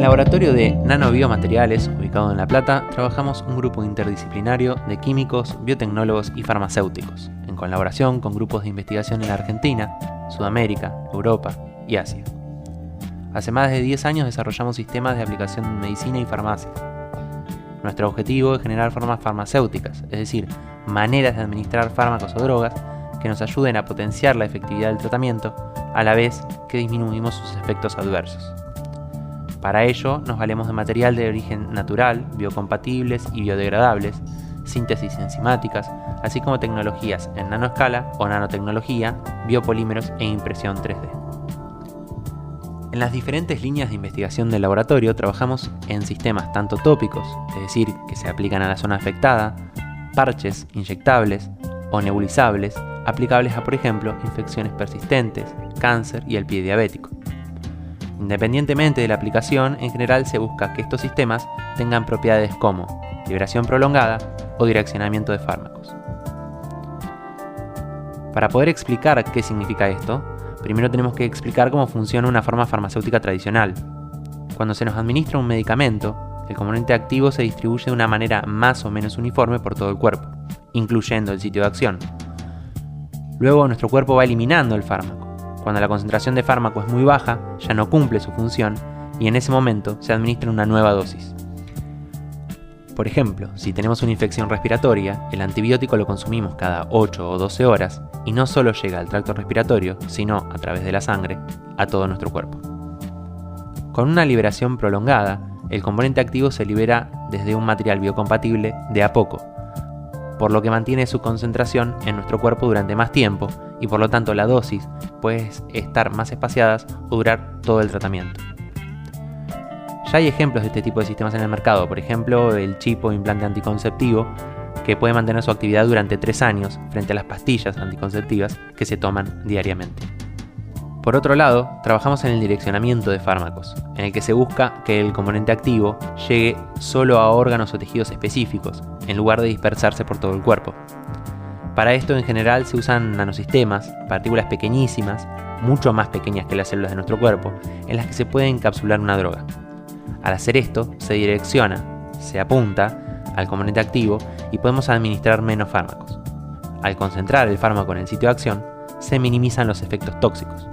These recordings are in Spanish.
El laboratorio de nanobiomateriales, ubicado en La Plata, trabajamos un grupo interdisciplinario de químicos, biotecnólogos y farmacéuticos, en colaboración con grupos de investigación en Argentina, Sudamérica, Europa y Asia. Hace más de 10 años desarrollamos sistemas de aplicación en medicina y farmacia. Nuestro objetivo es generar formas farmacéuticas, es decir, maneras de administrar fármacos o drogas que nos ayuden a potenciar la efectividad del tratamiento, a la vez que disminuimos sus efectos adversos. Para ello nos valemos de material de origen natural, biocompatibles y biodegradables, síntesis enzimáticas, así como tecnologías en nanoescala o nanotecnología, biopolímeros e impresión 3D. En las diferentes líneas de investigación del laboratorio trabajamos en sistemas tanto tópicos, es decir, que se aplican a la zona afectada, parches inyectables o nebulizables, aplicables a, por ejemplo, infecciones persistentes, cáncer y el pie diabético Independientemente de la aplicación, en general se busca que estos sistemas tengan propiedades como liberación prolongada o direccionamiento de fármacos. Para poder explicar qué significa esto, primero tenemos que explicar cómo funciona una forma farmacéutica tradicional. Cuando se nos administra un medicamento, el componente activo se distribuye de una manera más o menos uniforme por todo el cuerpo, incluyendo el sitio de acción. Luego nuestro cuerpo va eliminando el fármaco cuando la concentración de fármaco es muy baja, ya no cumple su función y en ese momento se administra una nueva dosis. Por ejemplo, si tenemos una infección respiratoria, el antibiótico lo consumimos cada 8 o 12 horas y no solo llega al tracto respiratorio, sino a través de la sangre, a todo nuestro cuerpo. Con una liberación prolongada, el componente activo se libera desde un material biocompatible de a poco, por lo que mantiene su concentración en nuestro cuerpo durante más tiempo y por lo tanto la dosis puede estar más espaciadas o durar todo el tratamiento. Ya hay ejemplos de este tipo de sistemas en el mercado, por ejemplo el chip o implante anticonceptivo que puede mantener su actividad durante 3 años frente a las pastillas anticonceptivas que se toman diariamente. Por otro lado, trabajamos en el direccionamiento de fármacos, en el que se busca que el componente activo llegue solo a órganos o tejidos específicos, en lugar de dispersarse por todo el cuerpo. Para esto en general se usan nanosistemas, partículas pequeñísimas, mucho más pequeñas que las células de nuestro cuerpo, en las que se puede encapsular una droga. Al hacer esto, se direcciona, se apunta al componente activo y podemos administrar menos fármacos. Al concentrar el fármaco en el sitio de acción, se minimizan los efectos tóxicos.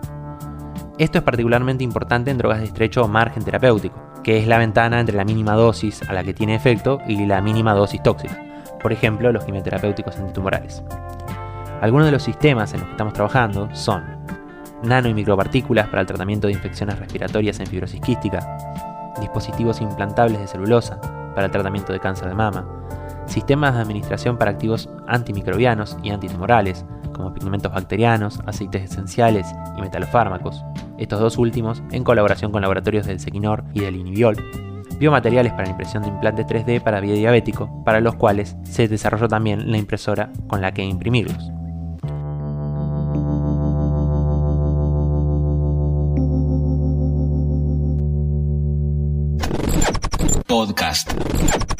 Esto es particularmente importante en drogas de estrecho margen terapéutico, que es la ventana entre la mínima dosis a la que tiene efecto y la mínima dosis tóxica por ejemplo los quimioterapéuticos antitumorales. Algunos de los sistemas en los que estamos trabajando son nano y micropartículas para el tratamiento de infecciones respiratorias en fibrosis quística, dispositivos implantables de celulosa para el tratamiento de cáncer de mama, sistemas de administración para activos antimicrobianos y antitumorales, como pigmentos bacterianos, aceites esenciales y metalofármacos, estos dos últimos en colaboración con laboratorios del Sequinor y del Iniviol, biomateriales para la impresión de implantes 3D para vía diabético, para los cuales se desarrolló también la impresora con la que imprimirlos. Podcast.